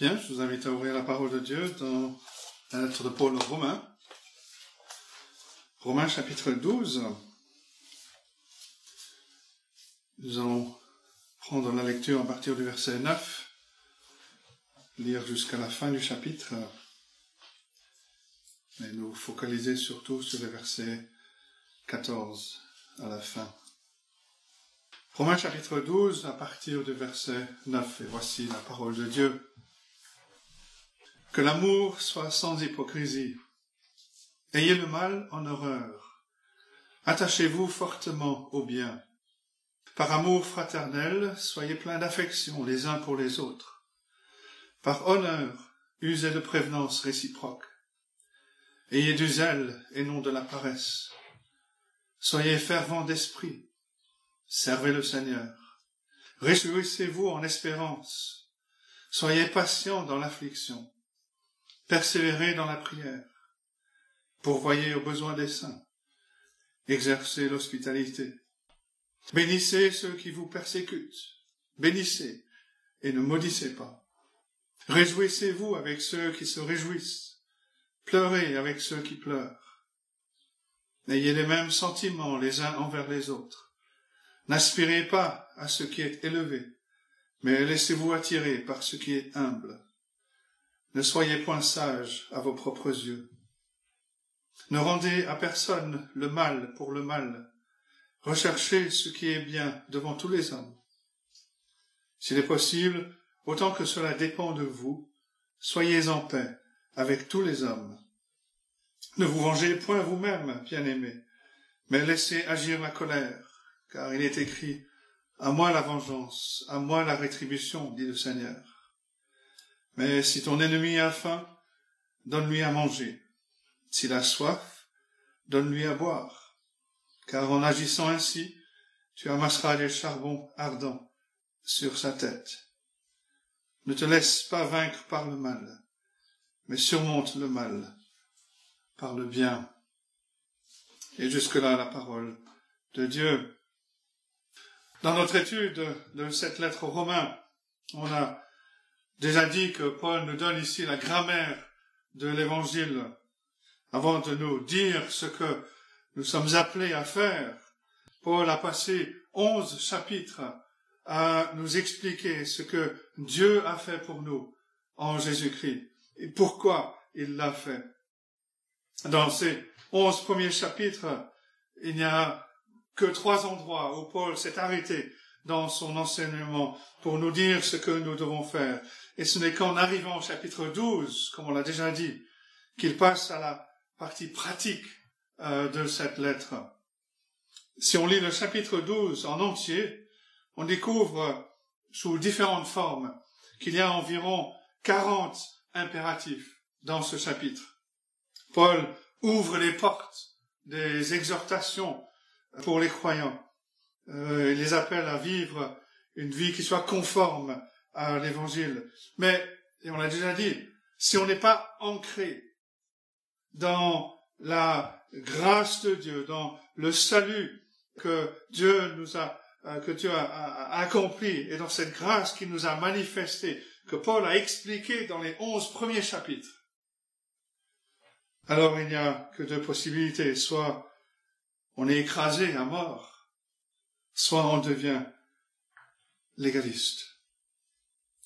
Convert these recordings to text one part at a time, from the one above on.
Bien, je vous invite à ouvrir la parole de Dieu dans la lettre de Paul aux Romains. Romains chapitre 12. Nous allons prendre la lecture à partir du verset 9, lire jusqu'à la fin du chapitre, mais nous focaliser surtout sur le verset 14 à la fin. Romains chapitre 12 à partir du verset 9, et voici la parole de Dieu. Que l'amour soit sans hypocrisie. Ayez le mal en horreur. Attachez-vous fortement au bien. Par amour fraternel, soyez pleins d'affection les uns pour les autres. Par honneur, usez de prévenance réciproque. Ayez du zèle et non de la paresse. Soyez fervents d'esprit. Servez le Seigneur. Réjouissez-vous en espérance. Soyez patients dans l'affliction. Persévérez dans la prière. Pourvoyez aux besoins des saints. Exercez l'hospitalité. Bénissez ceux qui vous persécutent. Bénissez et ne maudissez pas. Réjouissez-vous avec ceux qui se réjouissent. Pleurez avec ceux qui pleurent. N'ayez les mêmes sentiments les uns envers les autres. N'aspirez pas à ce qui est élevé, mais laissez-vous attirer par ce qui est humble. Ne soyez point sages à vos propres yeux. Ne rendez à personne le mal pour le mal. Recherchez ce qui est bien devant tous les hommes. S'il est possible, autant que cela dépend de vous, soyez en paix avec tous les hommes. Ne vous vengez point vous-même, bien-aimés, mais laissez agir la colère, car il est écrit, à moi la vengeance, à moi la rétribution, dit le Seigneur. Mais si ton ennemi a faim, donne-lui à manger. S'il a soif, donne-lui à boire. Car en agissant ainsi, tu amasseras des charbons ardents sur sa tête. Ne te laisse pas vaincre par le mal, mais surmonte le mal par le bien. Et jusque-là, la parole de Dieu. Dans notre étude de cette lettre aux Romains, on a déjà dit que Paul nous donne ici la grammaire de l'évangile avant de nous dire ce que nous sommes appelés à faire. Paul a passé onze chapitres à nous expliquer ce que Dieu a fait pour nous en Jésus-Christ et pourquoi il l'a fait. Dans ces onze premiers chapitres, il n'y a que trois endroits où Paul s'est arrêté dans son enseignement pour nous dire ce que nous devons faire. Et ce n'est qu'en arrivant au chapitre 12, comme on l'a déjà dit, qu'il passe à la partie pratique euh, de cette lettre. Si on lit le chapitre 12 en entier, on découvre sous différentes formes qu'il y a environ 40 impératifs dans ce chapitre. Paul ouvre les portes des exhortations pour les croyants. Euh, il les appelle à vivre une vie qui soit conforme à l'évangile. Mais, et on l'a déjà dit, si on n'est pas ancré dans la grâce de Dieu, dans le salut que Dieu nous a, euh, que Dieu a, accompli, et dans cette grâce qu'il nous a manifestée, que Paul a expliqué dans les onze premiers chapitres, alors il n'y a que deux possibilités. Soit on est écrasé à mort, soit on devient légaliste.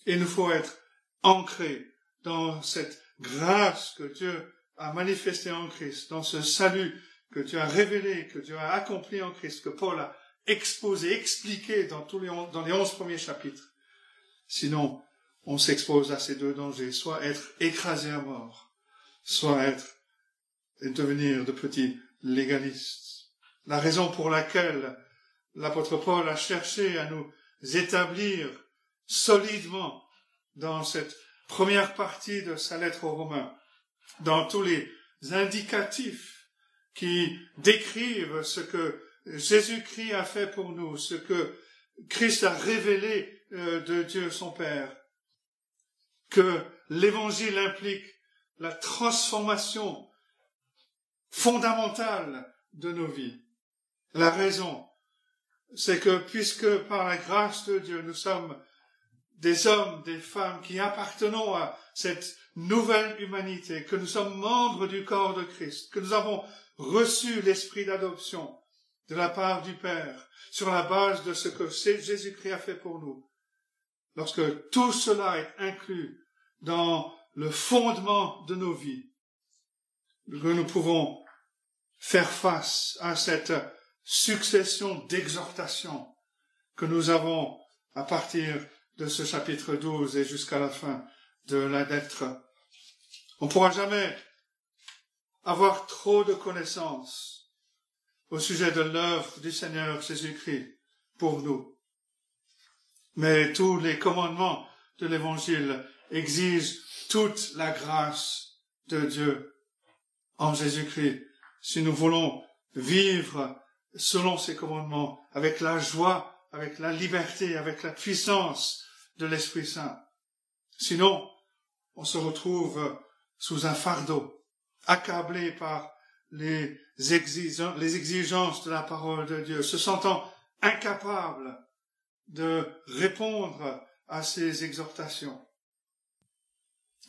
Il nous faut être ancrés dans cette grâce que Dieu a manifestée en Christ, dans ce salut que Dieu a révélé, que Dieu a accompli en Christ, que Paul a exposé, expliqué dans tous les, dans les onze premiers chapitres. Sinon, on s'expose à ces deux dangers, soit être écrasé à mort, soit être et devenir de petits légalistes. La raison pour laquelle l'apôtre Paul a cherché à nous établir solidement dans cette première partie de sa lettre aux Romains, dans tous les indicatifs qui décrivent ce que Jésus-Christ a fait pour nous, ce que Christ a révélé euh, de Dieu son Père, que l'évangile implique la transformation fondamentale de nos vies. La raison, c'est que puisque par la grâce de Dieu nous sommes des hommes, des femmes qui appartenons à cette nouvelle humanité, que nous sommes membres du corps de Christ, que nous avons reçu l'esprit d'adoption de la part du Père sur la base de ce que Jésus-Christ a fait pour nous. Lorsque tout cela est inclus dans le fondement de nos vies, que nous pouvons faire face à cette succession d'exhortations que nous avons à partir de ce chapitre 12 et jusqu'à la fin de la lettre. On ne pourra jamais avoir trop de connaissances au sujet de l'œuvre du Seigneur Jésus-Christ pour nous. Mais tous les commandements de l'Évangile exigent toute la grâce de Dieu en Jésus-Christ. Si nous voulons vivre selon ses commandements, avec la joie, avec la liberté, avec la puissance de l'Esprit Saint. Sinon, on se retrouve sous un fardeau, accablé par les, exigences de la parole de Dieu, se sentant incapable de répondre à ces exhortations.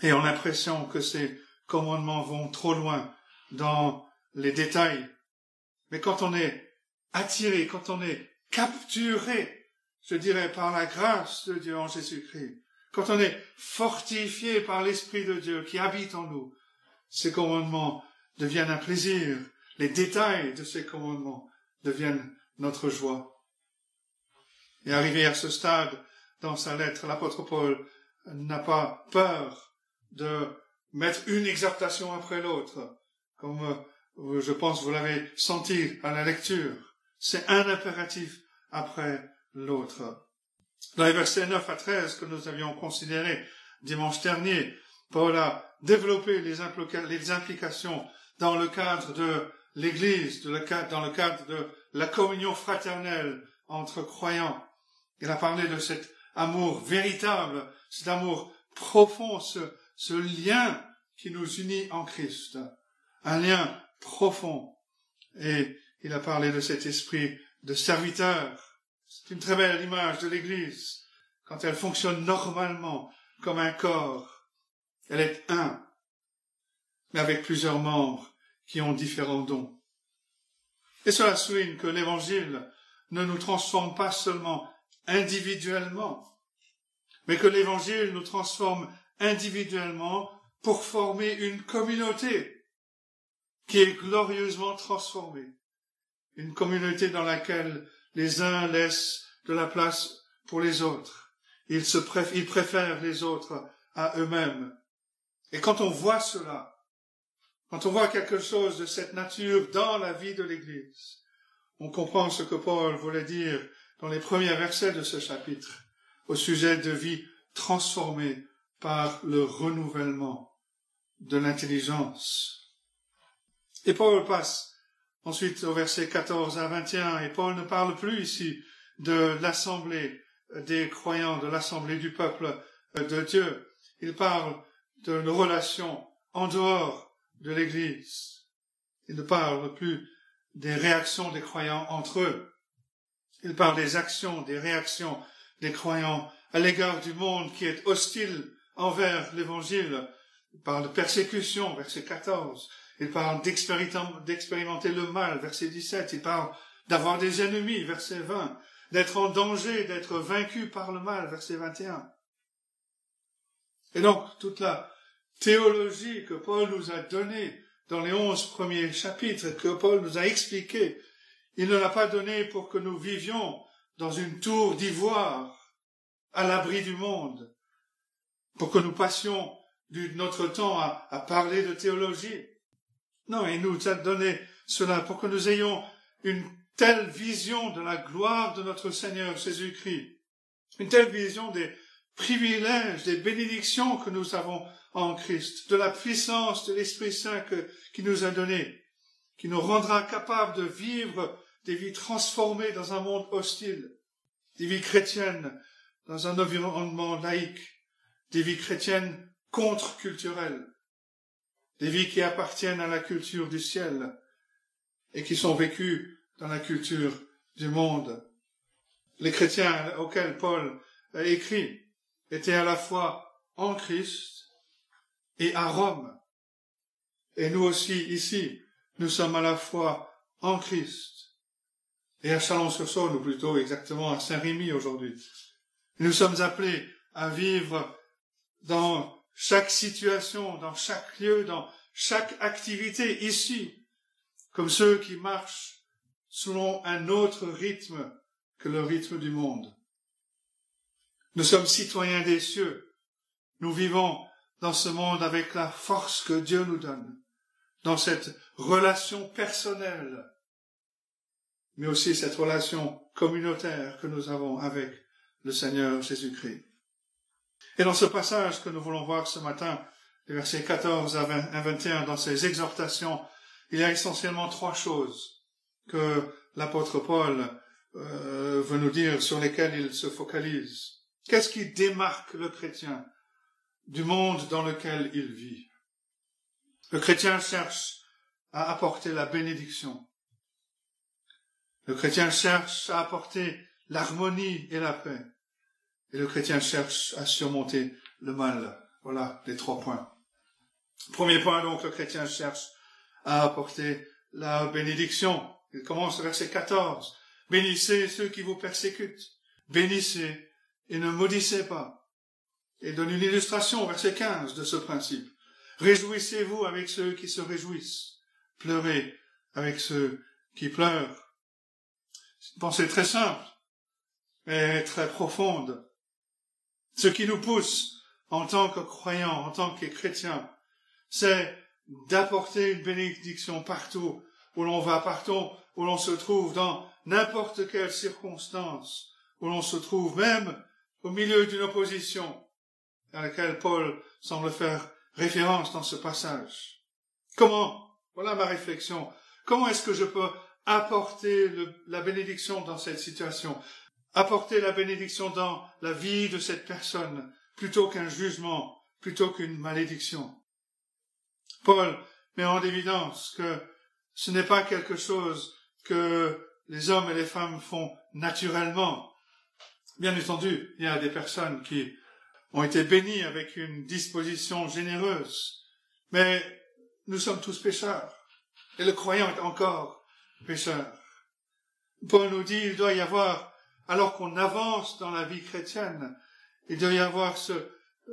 Et on a l'impression que ces commandements vont trop loin dans les détails. Mais quand on est attiré, quand on est capturé, je dirais, par la grâce de Dieu en Jésus-Christ, quand on est fortifié par l'Esprit de Dieu qui habite en nous, ces commandements deviennent un plaisir, les détails de ces commandements deviennent notre joie. Et arrivé à ce stade, dans sa lettre, l'apôtre Paul n'a pas peur de mettre une exhortation après l'autre, comme euh, je pense vous l'avez senti à la lecture. C'est un impératif après l'autre. Dans les versets 9 à 13 que nous avions considérés dimanche dernier, Paul a développé les, implications dans le cadre de l'Église, dans le cadre de la communion fraternelle entre croyants. Il a parlé de cet amour véritable, cet amour profond, ce, ce lien qui nous unit en Christ, un lien profond. Et il a parlé de cet esprit de serviteur. C'est une très belle image de l'Église quand elle fonctionne normalement comme un corps. Elle est un, mais avec plusieurs membres qui ont différents dons. Et cela souligne que l'Évangile ne nous transforme pas seulement individuellement, mais que l'Évangile nous transforme individuellement pour former une communauté qui est glorieusement transformée une communauté dans laquelle les uns laissent de la place pour les autres. Ils, préfèrent les autres à eux-mêmes. Et quand on voit cela, quand on voit quelque chose de cette nature dans la vie de l'Église, on comprend ce que Paul voulait dire dans les premiers versets de ce chapitre au sujet de vie transformée par le renouvellement de l'intelligence. Et Paul passe Ensuite, au verset 14 à 21, et Paul ne parle plus ici de l'assemblée des croyants, de l'assemblée du peuple de Dieu. Il parle de nos relations en dehors de l'Église. Il ne parle plus des réactions des croyants entre eux. Il parle des actions, des réactions des croyants à l'égard du monde qui est hostile envers l'Évangile. Il parle de persécution, verset 14. Il parle d'expérimenter le mal, verset 17. Il parle d'avoir des ennemis, verset 20. D'être en danger, d'être vaincu par le mal, verset 21. Et donc, toute la théologie que Paul nous a donnée dans les onze premiers chapitres, que Paul nous a expliqué, il ne l'a pas donnée pour que nous vivions dans une tour d'ivoire, à l'abri du monde, pour que nous passions notre temps à parler de théologie. Non, il nous a donné cela pour que nous ayons une telle vision de la gloire de notre Seigneur Jésus-Christ, une telle vision des privilèges, des bénédictions que nous avons en Christ, de la puissance de l'Esprit Saint qui nous a donné, qui nous rendra capables de vivre des vies transformées dans un monde hostile, des vies chrétiennes dans un environnement laïque, des vies chrétiennes contre-culturelles, des vies qui appartiennent à la culture du ciel et qui sont vécues dans la culture du monde. Les chrétiens auxquels Paul écrit étaient à la fois en Christ et à Rome. Et nous aussi, ici, nous sommes à la fois en Christ et à Chalon-sur-Saône, ou plutôt exactement à Saint-Rémy aujourd'hui. Nous sommes appelés à vivre dans chaque situation, dans chaque lieu, dans chaque activité ici, comme ceux qui marchent selon un autre rythme que le rythme du monde. Nous sommes citoyens des cieux. Nous vivons dans ce monde avec la force que Dieu nous donne, dans cette relation personnelle, mais aussi cette relation communautaire que nous avons avec le Seigneur Jésus-Christ. Et dans ce passage que nous voulons voir ce matin, les versets 14 à 21, dans ces exhortations, il y a essentiellement trois choses que l'apôtre Paul euh, veut nous dire, sur lesquelles il se focalise. Qu'est-ce qui démarque le chrétien du monde dans lequel il vit? Le chrétien cherche à apporter la bénédiction. Le chrétien cherche à apporter l'harmonie et la paix. Et le chrétien cherche à surmonter le mal. Voilà les trois points. Premier point, donc, le chrétien cherche à apporter la bénédiction. Il commence verset 14. Bénissez ceux qui vous persécutent. Bénissez et ne maudissez pas. Et donne une illustration verset 15 de ce principe. Réjouissez-vous avec ceux qui se réjouissent. Pleurez avec ceux qui pleurent. C'est une pensée très simple, mais très profonde. Ce qui nous pousse en tant que croyants, en tant que chrétiens, c'est d'apporter une bénédiction partout où l'on va, partout où l'on se trouve, dans n'importe quelle circonstance, où l'on se trouve, même au milieu d'une opposition à laquelle Paul semble faire référence dans ce passage. Comment, voilà ma réflexion, comment est-ce que je peux apporter la bénédiction dans cette situation, apporter la bénédiction dans la vie de cette personne, plutôt qu'un jugement, plutôt qu'une malédiction. Paul met en évidence que ce n'est pas quelque chose que les hommes et les femmes font naturellement. Bien entendu, il y a des personnes qui ont été bénies avec une disposition généreuse, mais nous sommes tous pécheurs, et le croyant est encore pécheur. Paul nous dit, il doit y avoir, alors qu'on avance dans la vie chrétienne, il doit y avoir ce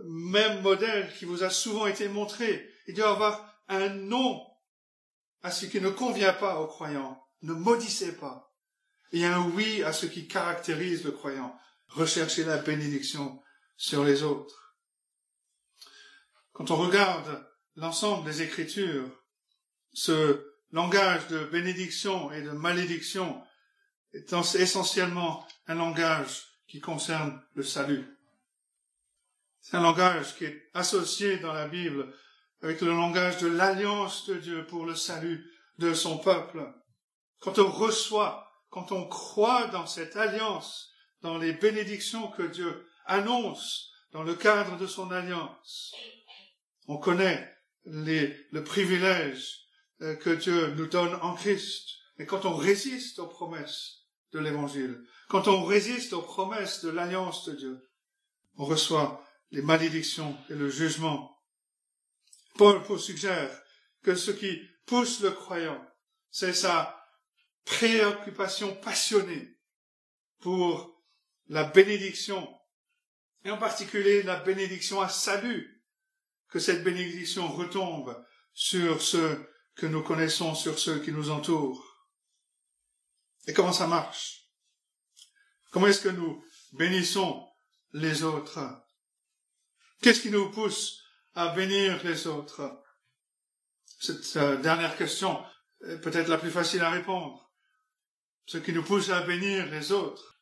même modèle qui vous a souvent été montré. Il doit y avoir un nom à ce qui ne convient pas aux croyants. Ne maudissez pas. Et un oui à ce qui caractérise le croyant. Recherchez la bénédiction sur les autres. Quand on regarde l'ensemble des Écritures, ce langage de bénédiction et de malédiction est essentiellement un langage qui concerne le salut. C'est un langage qui est associé dans la Bible avec le langage de l'alliance de Dieu pour le salut de son peuple. Quand on reçoit, quand on croit dans cette alliance, dans les bénédictions que Dieu annonce dans le cadre de son alliance, on connaît les, le privilège euh, que Dieu nous donne en Christ. Mais quand on résiste aux promesses de l'Évangile, quand on résiste aux promesses de l'alliance de Dieu, on reçoit les malédictions et le jugement. Paul suggère que ce qui pousse le croyant, c'est sa préoccupation passionnée pour la bénédiction, et en particulier la bénédiction à salut, que cette bénédiction retombe sur ceux que nous connaissons sur ceux qui nous entourent. Et comment ça marche? Comment est-ce que nous bénissons les autres? Qu'est-ce qui nous pousse à bénir les autres? Cette euh, dernière question est peut-être la plus facile à répondre. Ce qui nous pousse à bénir les autres,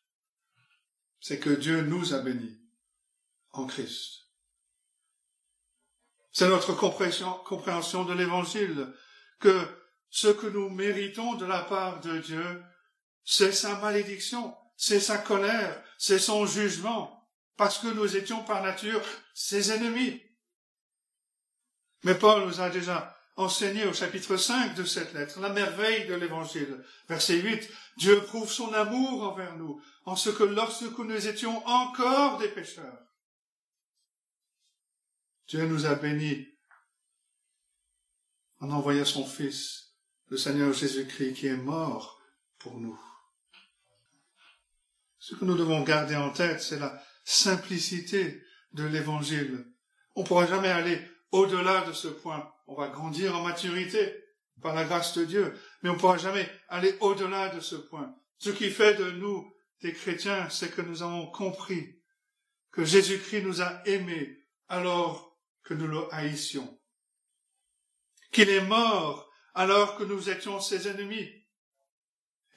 c'est que Dieu nous a bénis en Christ. C'est notre compréhension de l'Évangile que ce que nous méritons de la part de Dieu, c'est sa malédiction, c'est sa colère, c'est son jugement, parce que nous étions par nature ses ennemis. Mais Paul nous a déjà enseigné au chapitre 5 de cette lettre la merveille de l'évangile. Verset 8, Dieu prouve son amour envers nous, en ce que lorsque nous étions encore des pécheurs, Dieu nous a bénis en envoyant son Fils, le Seigneur Jésus-Christ, qui est mort pour nous. Ce que nous devons garder en tête, c'est la simplicité de l'Évangile. On ne pourra jamais aller au-delà de ce point. On va grandir en maturité par la grâce de Dieu, mais on ne pourra jamais aller au-delà de ce point. Ce qui fait de nous des chrétiens, c'est que nous avons compris que Jésus-Christ nous a aimés alors que nous le haïssions, qu'il est mort alors que nous étions ses ennemis,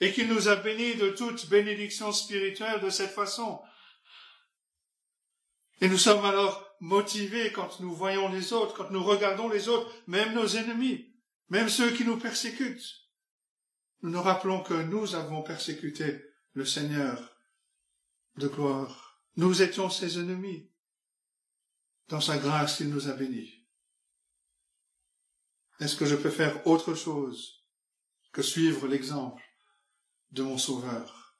et qu'il nous a bénis de toute bénédiction spirituelle de cette façon. Et nous sommes alors motivés quand nous voyons les autres, quand nous regardons les autres, même nos ennemis, même ceux qui nous persécutent. Nous nous rappelons que nous avons persécuté le Seigneur de gloire. Nous étions ses ennemis. Dans sa grâce, il nous a bénis. Est-ce que je peux faire autre chose que suivre l'exemple de mon Sauveur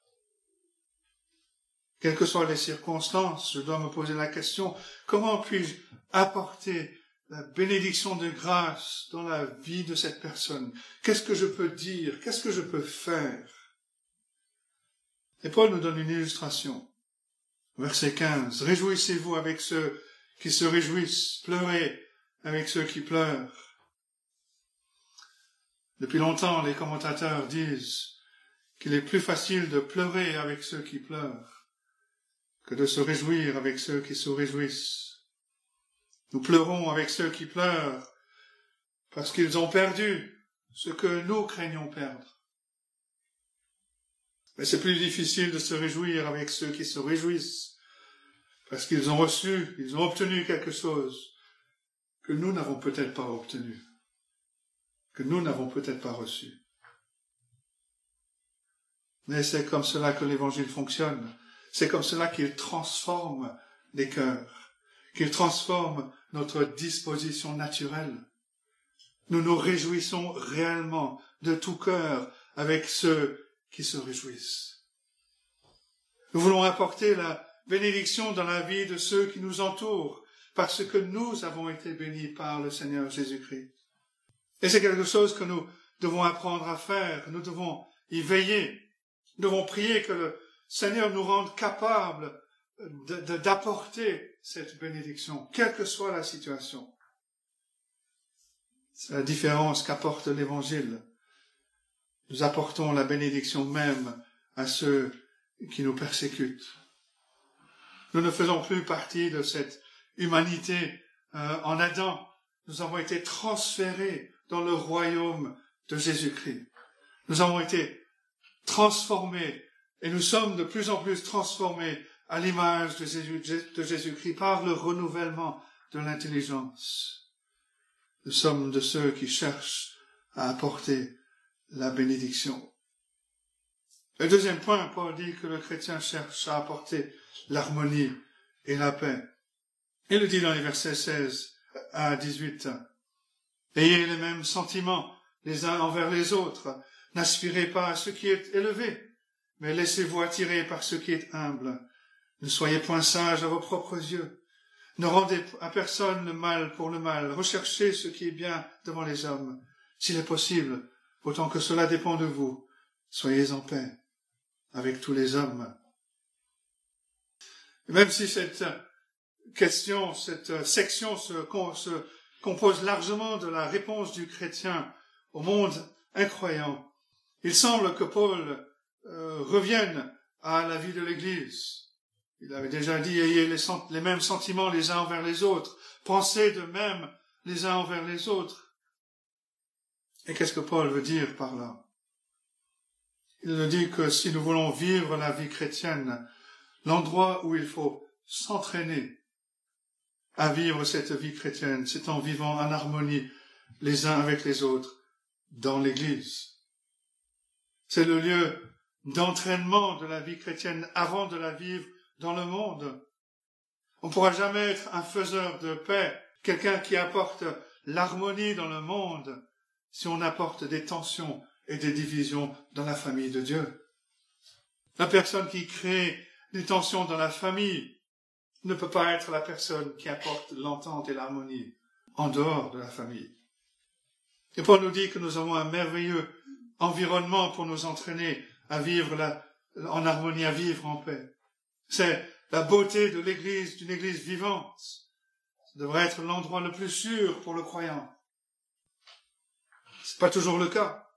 Quelles que soient les circonstances, je dois me poser la question, comment puis-je apporter la bénédiction de grâce dans la vie de cette personne? Qu'est-ce que je peux dire? Qu'est-ce que je peux faire? Et Paul nous donne une illustration. Verset 15. Réjouissez-vous avec ceux qui se réjouissent, pleurez avec ceux qui pleurent. Depuis longtemps, les commentateurs disent qu'il est plus facile de pleurer avec ceux qui pleurent que de se réjouir avec ceux qui se réjouissent. Nous pleurons avec ceux qui pleurent parce qu'ils ont perdu ce que nous craignons perdre. Mais c'est plus difficile de se réjouir avec ceux qui se réjouissent parce qu'ils ont reçu, ils ont obtenu quelque chose que nous n'avons peut-être pas obtenu, que nous n'avons peut-être pas reçu. Mais c'est comme cela que l'évangile fonctionne. C'est comme cela qu'il transforme les cœurs, qu'il transforme notre disposition naturelle. Nous nous réjouissons réellement de tout cœur avec ceux qui se réjouissent. Nous voulons apporter la bénédiction dans la vie de ceux qui nous entourent, parce que nous avons été bénis par le Seigneur Jésus-Christ. Et c'est quelque chose que nous devons apprendre à faire, nous devons y veiller. Nous devons prier que le Seigneur nous rende capables d'apporter cette bénédiction, quelle que soit la situation. C'est la différence qu'apporte l'Évangile. Nous apportons la bénédiction même à ceux qui nous persécutent. Nous ne faisons plus partie de cette humanité euh, en Adam. Nous avons été transférés dans le royaume de Jésus-Christ. Nous avons été transformés et nous sommes de plus en plus transformés à l'image de Jésus-Christ par le renouvellement de l'intelligence. Nous sommes de ceux qui cherchent à apporter la bénédiction. Le deuxième point, Paul dit que le chrétien cherche à apporter l'harmonie et la paix. Il le dit dans les versets 16 à 18. Ayez les mêmes sentiments les uns envers les autres. N'aspirez pas à ce qui est élevé, mais laissez-vous attirer par ce qui est humble. Ne soyez point sages à vos propres yeux. Ne rendez à personne le mal pour le mal. Recherchez ce qui est bien devant les hommes. S'il est possible, autant que cela dépend de vous, soyez en paix avec tous les hommes. même si cette question, cette section se, compose largement de la réponse du chrétien au monde incroyant, il semble que Paul euh, revienne à la vie de l'Église. Il avait déjà dit, ayez les, mêmes sentiments les uns envers les autres, pensez de même les uns envers les autres. Et qu'est-ce que Paul veut dire par là? Il nous dit que si nous voulons vivre la vie chrétienne, l'endroit où il faut s'entraîner à vivre cette vie chrétienne, c'est en vivant en harmonie les uns avec les autres dans l'Église. C'est le lieu d'entraînement de la vie chrétienne avant de la vivre dans le monde. On ne pourra jamais être un faiseur de paix, quelqu'un qui apporte l'harmonie dans le monde, si on apporte des tensions et des divisions dans la famille de Dieu. La personne qui crée des tensions dans la famille ne peut pas être la personne qui apporte l'entente et l'harmonie en dehors de la famille. Et Paul nous dit que nous avons un merveilleux environnement pour nous entraîner à vivre en harmonie, à vivre en paix. C'est la beauté de l'église, d'une église vivante. Ça devrait être l'endroit le plus sûr pour le croyant. C'est pas toujours le cas.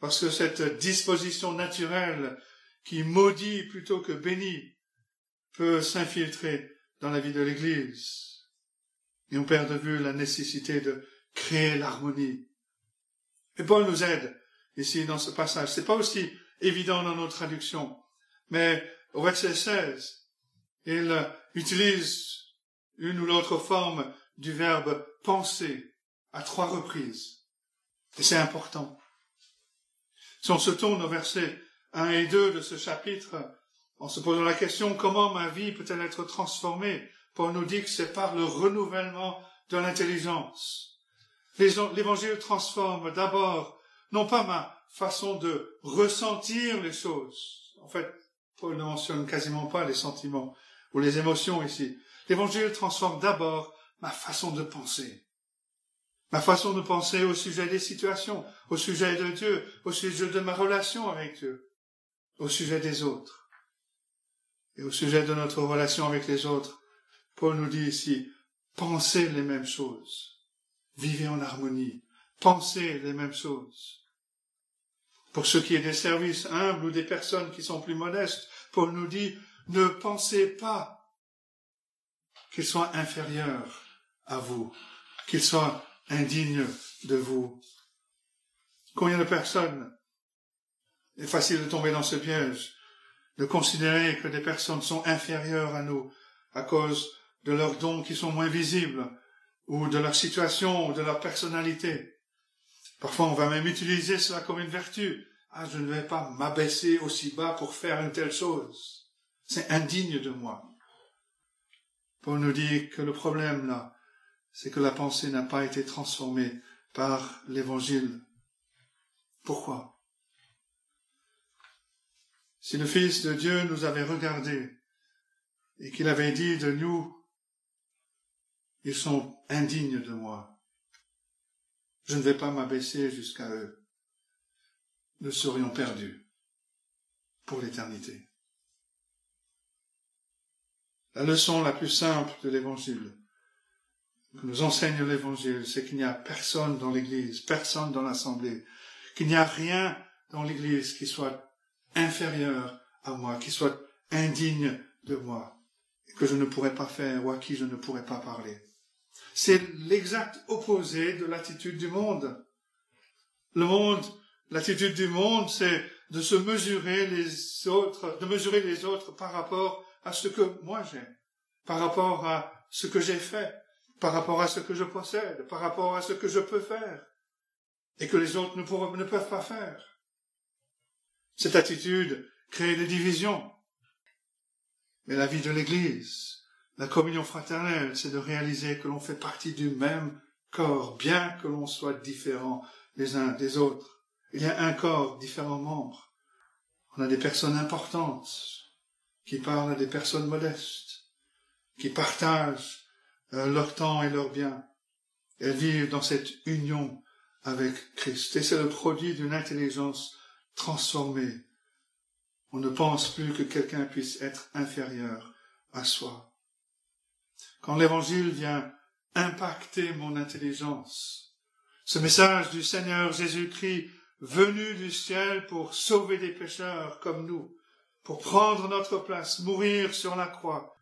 Parce que cette disposition naturelle qui maudit plutôt que bénit peut s'infiltrer dans la vie de l'église. Et on perd de vue la nécessité de créer l'harmonie. Et Paul nous aide ici dans ce passage. C'est pas aussi évident dans nos traductions, mais au verset 16, il utilise une ou l'autre forme du verbe penser à trois reprises. Et c'est important. Si on se tourne au verset 1 et 2 de ce chapitre, en se posant la question comment ma vie peut-elle être transformée, Paul nous dit que c'est par le renouvellement de l'intelligence? L'évangile transforme d'abord non pas ma façon de ressentir les choses. En fait, Paul ne mentionne quasiment pas les sentiments ou les émotions ici. L'évangile transforme d'abord ma façon de penser. Ma façon de penser au sujet des situations, au sujet de Dieu, au sujet de ma relation avec Dieu, au sujet des autres. Et au sujet de notre relation avec les autres, Paul nous dit ici, pensez les mêmes choses, vivez en harmonie, pensez les mêmes choses. Pour ce qui est des services humbles ou des personnes qui sont plus modestes, Paul nous dit, ne pensez pas qu'ils soient inférieurs à vous, qu'ils soient indignes de vous. Combien de personnes, est facile de tomber dans ce piège, de considérer que des personnes sont inférieures à nous à cause de leurs dons qui sont moins visibles, ou de leur situation, ou de leur personnalité. Parfois, on va même utiliser cela comme une vertu. Ah, je ne vais pas m'abaisser aussi bas pour faire une telle chose. C'est indigne de moi. Paul nous dit que le problème là, c'est que la pensée n'a pas été transformée par l'évangile. Pourquoi? Si le Fils de Dieu nous avait regardés et qu'il avait dit de nous, ils sont indignes de moi, je ne vais pas m'abaisser jusqu'à eux, nous serions perdus pour l'éternité. La leçon la plus simple de l'évangile, que nous enseigne l'évangile, c'est qu'il n'y a personne dans l'église, personne dans l'assemblée, qu'il n'y a rien dans l'église qui soit inférieur à moi, qui soit indigne de moi, que je ne pourrais pas faire ou à qui je ne pourrais pas parler. C'est l'exact opposé de l'attitude du monde. Le monde, l'attitude du monde, c'est de se mesurer les autres, de mesurer les autres par rapport à ce que moi j'ai, par rapport à ce que j'ai fait, par rapport à ce que je possède, par rapport à ce que je peux faire, et que les autres ne, ne peuvent pas faire. Cette attitude crée des divisions. Mais la vie de l'Église, la communion fraternelle, c'est de réaliser que l'on fait partie du même corps, bien que l'on soit différents les uns des autres. Il y a un corps, différents membres. On a des personnes importantes, qui parlent à des personnes modestes, qui partagent euh, leur temps et leurs biens. Elles vivent dans cette union avec Christ. Et c'est le produit d'une intelligence transformée. On ne pense plus que quelqu'un puisse être inférieur à soi. Quand l'évangile vient impacter mon intelligence, ce message du Seigneur Jésus-Christ venu du ciel pour sauver des pécheurs comme nous, pour prendre notre place, mourir sur la croix.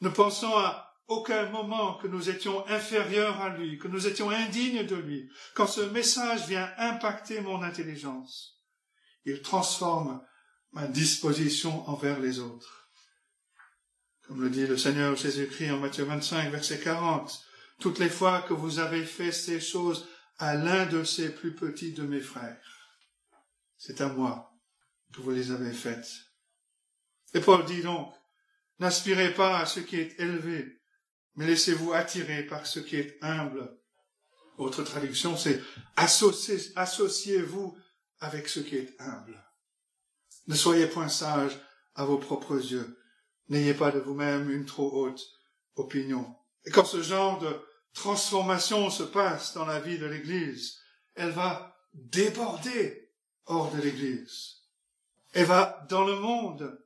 Ne pensons à aucun moment que nous étions inférieurs à lui, que nous étions indignes de lui. Quand ce message vient impacter mon intelligence, il transforme ma disposition envers les autres. Comme le dit le Seigneur Jésus-Christ en Matthieu 25, verset 40, toutes les fois que vous avez fait ces choses à l'un de ces plus petits de mes frères, c'est à moi que vous les avez faites. Et Paul dit donc, n'aspirez pas à ce qui est élevé, mais laissez-vous attirer par ce qui est humble. Autre traduction, c'est associez-vous avec ce qui est humble. Ne soyez point sages à vos propres yeux, N'ayez pas de vous-même une trop haute opinion. Et quand ce genre de transformation se passe dans la vie de l'Église, elle va déborder hors de l'Église. Elle va dans le monde.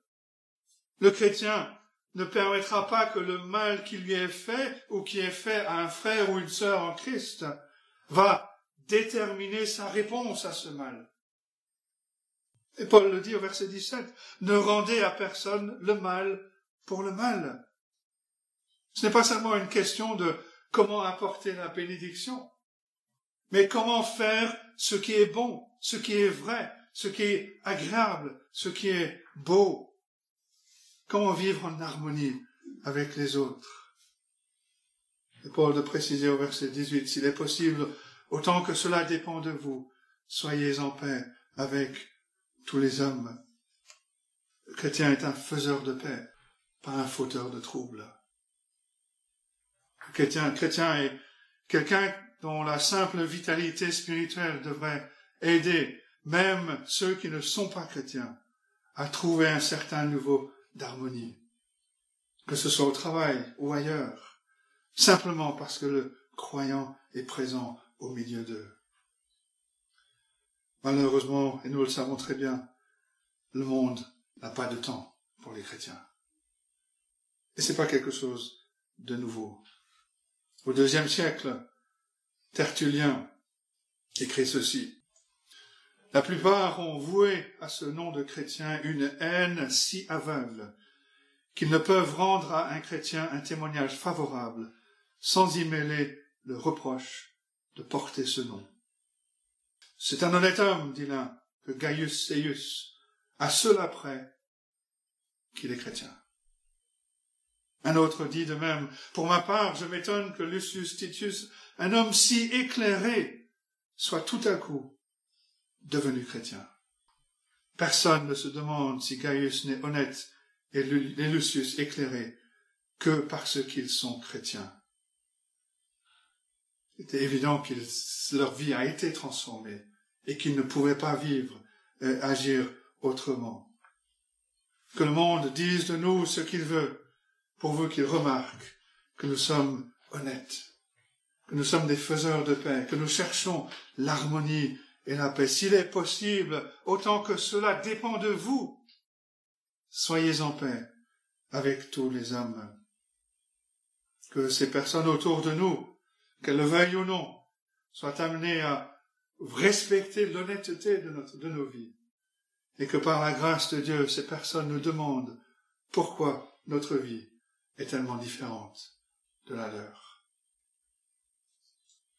Le chrétien ne permettra pas que le mal qui lui est fait ou qui est fait à un frère ou une sœur en Christ va déterminer sa réponse à ce mal. Et Paul le dit au verset 17, ne rendez à personne le mal pour le mal. Ce n'est pas seulement une question de comment apporter la bénédiction, mais comment faire ce qui est bon, ce qui est vrai, ce qui est agréable, ce qui est beau. Comment vivre en harmonie avec les autres. Et Paul de préciser au verset 18, s'il est possible, autant que cela dépend de vous, soyez en paix avec tous les hommes. Le chrétien est un faiseur de paix, pas un fauteur de troubles. Le chrétien, chrétien est quelqu'un dont la simple vitalité spirituelle devrait aider même ceux qui ne sont pas chrétiens à trouver un certain niveau d'harmonie, que ce soit au travail ou ailleurs, simplement parce que le croyant est présent au milieu d'eux. Malheureusement, et nous le savons très bien, le monde n'a pas de temps pour les chrétiens. Et c'est pas quelque chose de nouveau. Au deuxième siècle, Tertullien écrit ceci. La plupart ont voué à ce nom de chrétien une haine si aveugle qu'ils ne peuvent rendre à un chrétien un témoignage favorable sans y mêler le reproche de porter ce nom. C'est un honnête homme, dit l'un, que Gaius Seius, à cela près qu'il est chrétien. Un autre dit de même, pour ma part, je m'étonne que Lucius Titius, un homme si éclairé, soit tout à coup devenu chrétien. Personne ne se demande si Gaius n'est honnête et Lucius éclairé que parce qu'ils sont chrétiens. C'était évident que leur vie a été transformée et qu'ils ne pouvaient pas vivre et agir autrement. Que le monde dise de nous ce qu'il veut, pourvu qu'il remarque que nous sommes honnêtes, que nous sommes des faiseurs de paix, que nous cherchons l'harmonie et la paix. S'il est possible, autant que cela dépend de vous, soyez en paix avec tous les hommes. Que ces personnes autour de nous, qu'elles le veuillent ou non, soient amenées à respecter l'honnêteté de, de nos vies, et que par la grâce de Dieu, ces personnes nous demandent pourquoi notre vie est tellement différente de la leur.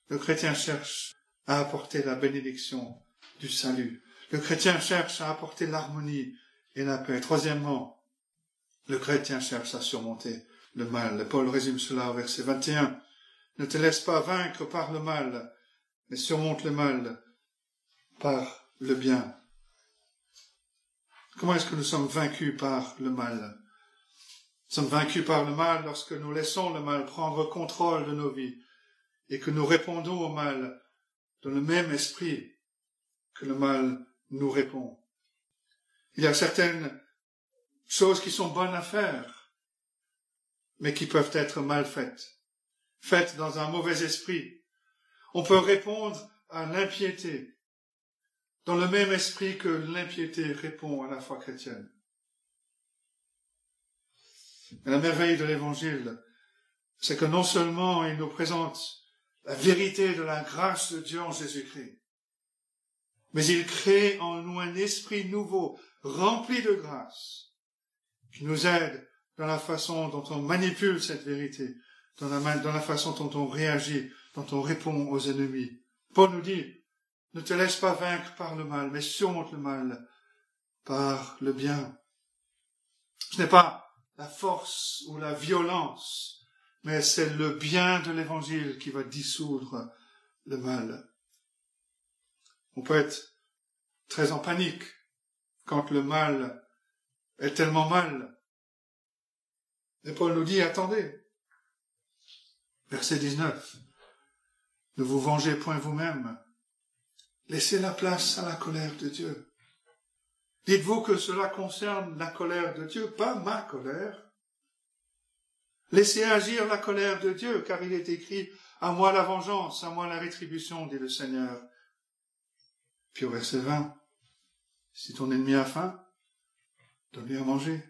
Le chrétien cherche à apporter la bénédiction du salut. Le chrétien cherche à apporter l'harmonie et la paix. Troisièmement, le chrétien cherche à surmonter le mal. Paul résume cela au verset 21. Ne te laisse pas vaincre par le mal, mais surmonte le mal par le bien. Comment est-ce que nous sommes vaincus par le mal? Nous sommes vaincus par le mal lorsque nous laissons le mal prendre contrôle de nos vies et que nous répondons au mal dans le même esprit que le mal nous répond. Il y a certaines choses qui sont bonnes à faire, mais qui peuvent être mal faites, faites dans un mauvais esprit. On peut répondre à l'impiété dans le même esprit que l'impiété répond à la foi chrétienne. la merveille de l'Évangile, c'est que non seulement il nous présente la vérité de la grâce de Dieu en Jésus-Christ. Mais il crée en nous un esprit nouveau, rempli de grâce, qui nous aide dans la façon dont on manipule cette vérité, dans la, dans la façon dont on réagit, dont on répond aux ennemis. Paul nous dit, ne te laisse pas vaincre par le mal, mais surmonte le mal par le bien. Ce n'est pas la force ou la violence mais c'est le bien de l'évangile qui va dissoudre le mal. On peut être très en panique quand le mal est tellement mal. Et Paul nous dit, attendez. Verset 19. Ne vous vengez point vous-même. Laissez la place à la colère de Dieu. Dites-vous que cela concerne la colère de Dieu, pas ma colère. Laissez agir la colère de Dieu, car il est écrit, à moi la vengeance, à moi la rétribution, dit le Seigneur. Puis au verset 20, si ton ennemi a faim, donne-lui à manger.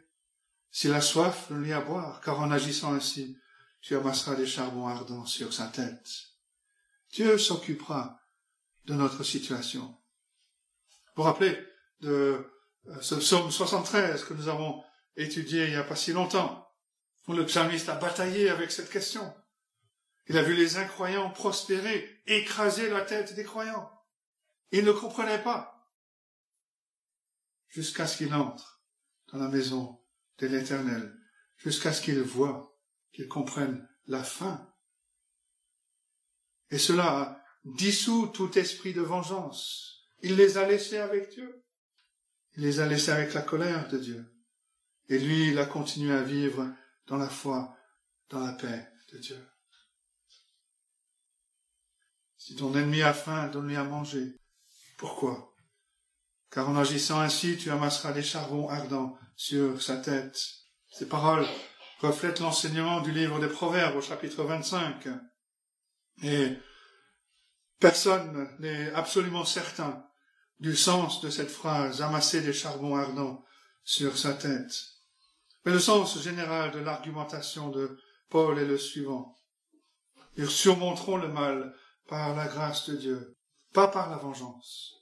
S'il a soif, donne-lui à boire, car en agissant ainsi, tu amasseras des charbons ardents sur sa tête. Dieu s'occupera de notre situation. Vous vous rappelez de euh, ce psaume 73 que nous avons étudié il n'y a pas si longtemps, où le psalmiste a bataillé avec cette question. Il a vu les incroyants prospérer, écraser la tête des croyants. Il ne comprenait pas. Jusqu'à ce qu'il entre dans la maison de l'Éternel, jusqu'à ce qu'il voit, qu'il comprenne la fin. Et cela a dissous tout esprit de vengeance. Il les a laissés avec Dieu. Il les a laissés avec la colère de Dieu. Et lui, il a continué à vivre dans la foi, dans la paix de Dieu. Si ton ennemi a faim, donne-lui à manger. Pourquoi? Car en agissant ainsi, tu amasseras des charbons ardents sur sa tête. Ces paroles reflètent l'enseignement du livre des Proverbes au chapitre 25. Et personne n'est absolument certain du sens de cette phrase, amasser des charbons ardents sur sa tête. Mais le sens général de l'argumentation de Paul est le suivant. Ils surmonteront le mal par la grâce de Dieu, pas par la vengeance,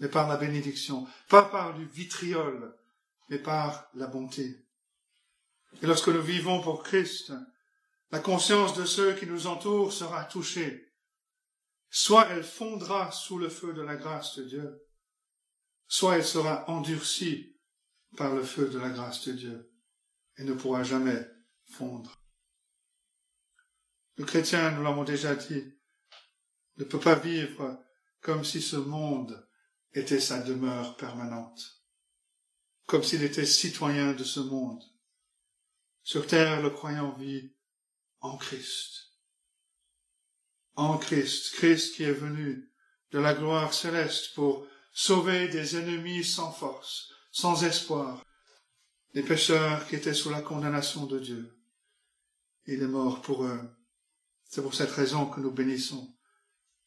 mais par la bénédiction, pas par du vitriol, mais par la bonté. Et lorsque nous vivons pour Christ, la conscience de ceux qui nous entourent sera touchée. Soit elle fondra sous le feu de la grâce de Dieu, soit elle sera endurcie par le feu de la grâce de Dieu et ne pourra jamais fondre. Le chrétien, nous l'avons déjà dit, ne peut pas vivre comme si ce monde était sa demeure permanente, comme s'il était citoyen de ce monde. Sur terre, le croyant vit en Christ. En Christ, Christ qui est venu de la gloire céleste pour sauver des ennemis sans force, sans espoir, des pécheurs qui étaient sous la condamnation de Dieu. Il est mort pour eux. C'est pour cette raison que nous bénissons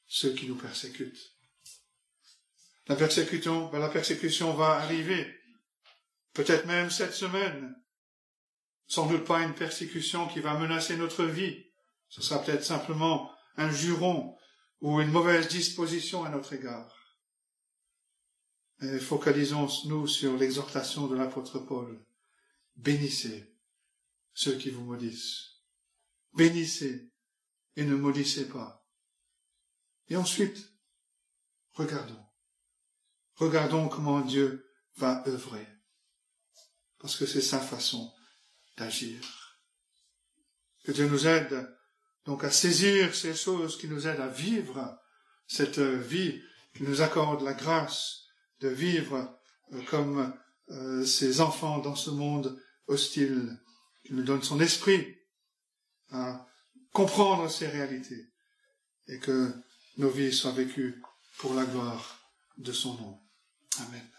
ceux qui nous persécutent. La persécution, ben, va arriver, peut-être même cette semaine. Sans doute pas une persécution qui va menacer notre vie. Ce sera peut-être simplement un juron ou une mauvaise disposition à notre égard. Focalisons-nous sur l'exhortation de l'apôtre Paul. Bénissez ceux qui vous maudissent. Bénissez et ne maudissez pas. Et ensuite, regardons. Regardons comment Dieu va œuvrer. Parce que c'est sa façon d'agir. Que Dieu nous aide donc à saisir ces choses qui nous aident à vivre cette vie, qui nous accorde la grâce de vivre euh, comme euh, ces enfants dans ce monde hostile, qui nous donne son esprit à comprendre ces réalités et que nos vies soient vécues pour la gloire de son nom. Amen.